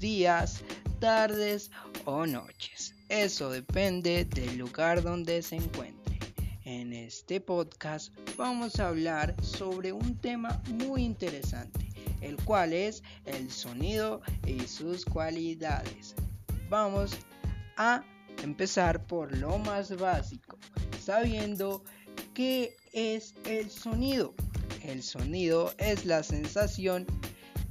días, tardes o noches. Eso depende del lugar donde se encuentre. En este podcast vamos a hablar sobre un tema muy interesante, el cual es el sonido y sus cualidades. Vamos a empezar por lo más básico, sabiendo qué es el sonido. El sonido es la sensación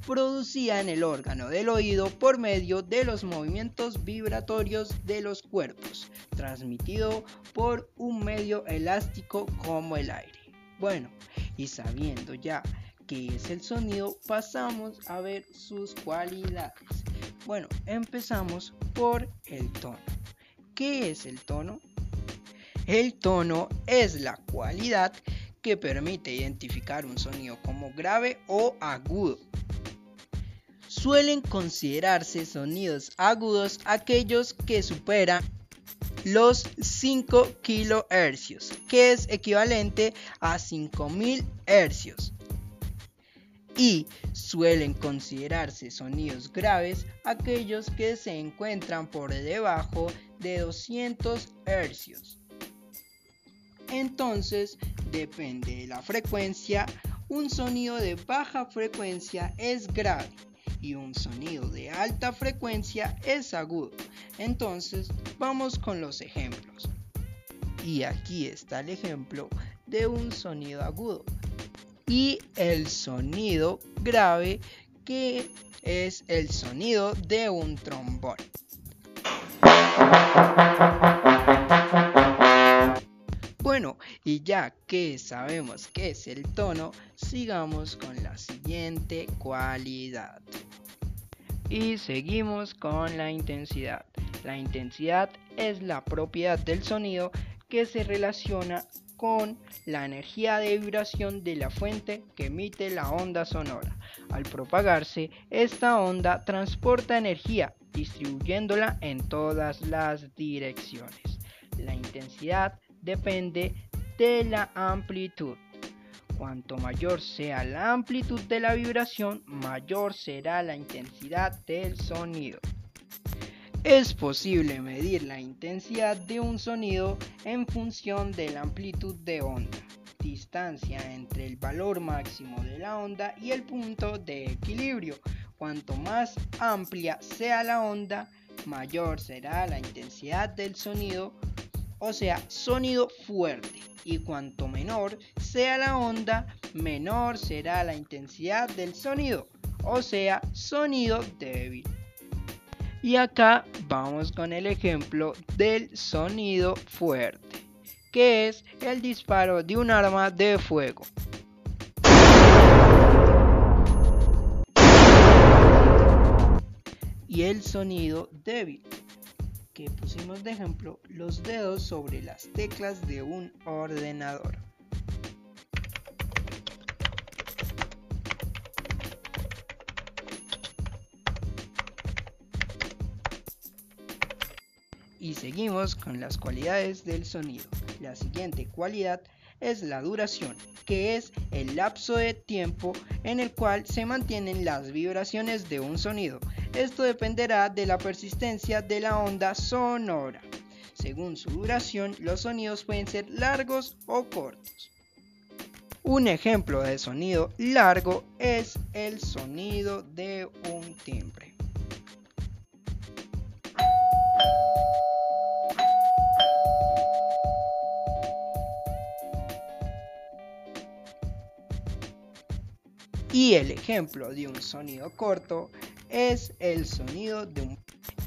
producida en el órgano del oído por medio de los movimientos vibratorios de los cuerpos, transmitido por un medio elástico como el aire. Bueno, y sabiendo ya qué es el sonido, pasamos a ver sus cualidades. Bueno, empezamos por el tono. ¿Qué es el tono? El tono es la cualidad que permite identificar un sonido como grave o agudo. Suelen considerarse sonidos agudos aquellos que superan los 5 kHz, que es equivalente a 5000 Hz. Y suelen considerarse sonidos graves aquellos que se encuentran por debajo de 200 Hz. Entonces, depende de la frecuencia, un sonido de baja frecuencia es grave y un sonido de alta frecuencia es agudo. Entonces, vamos con los ejemplos. Y aquí está el ejemplo de un sonido agudo. Y el sonido grave que es el sonido de un trombón. Bueno, y ya que sabemos qué es el tono, sigamos con la siguiente cualidad. Y seguimos con la intensidad. La intensidad es la propiedad del sonido que se relaciona con la energía de vibración de la fuente que emite la onda sonora. Al propagarse, esta onda transporta energía distribuyéndola en todas las direcciones. La intensidad depende de la amplitud. Cuanto mayor sea la amplitud de la vibración, mayor será la intensidad del sonido. Es posible medir la intensidad de un sonido en función de la amplitud de onda, distancia entre el valor máximo de la onda y el punto de equilibrio. Cuanto más amplia sea la onda, mayor será la intensidad del sonido o sea, sonido fuerte. Y cuanto menor sea la onda, menor será la intensidad del sonido, o sea, sonido débil. Y acá vamos con el ejemplo del sonido fuerte, que es el disparo de un arma de fuego. Y el sonido débil, que pusimos de ejemplo los dedos sobre las teclas de un ordenador. Y seguimos con las cualidades del sonido. La siguiente cualidad es la duración, que es el lapso de tiempo en el cual se mantienen las vibraciones de un sonido. Esto dependerá de la persistencia de la onda sonora. Según su duración, los sonidos pueden ser largos o cortos. Un ejemplo de sonido largo es el sonido de un timbre. Y el ejemplo de un sonido corto es el sonido de un...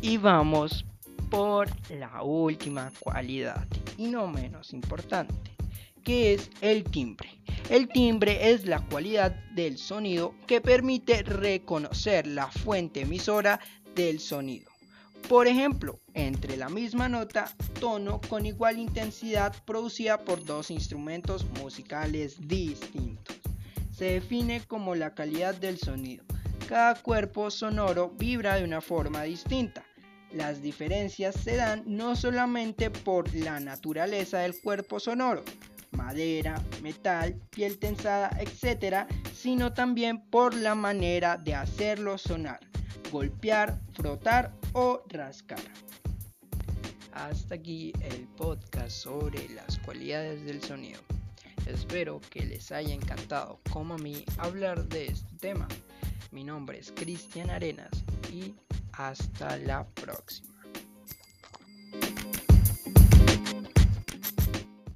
Y vamos por la última cualidad y no menos importante, que es el timbre. El timbre es la cualidad del sonido que permite reconocer la fuente emisora del sonido. Por ejemplo, entre la misma nota, tono con igual intensidad producida por dos instrumentos musicales distintos. Se define como la calidad del sonido cada cuerpo sonoro vibra de una forma distinta. Las diferencias se dan no solamente por la naturaleza del cuerpo sonoro, madera, metal, piel tensada, etc., sino también por la manera de hacerlo sonar. golpear, frotar o rascar. Hasta aquí el podcast sobre las cualidades del sonido. Espero que les haya encantado como a mí hablar de este tema. Mi nombre es Cristian Arenas y hasta la próxima.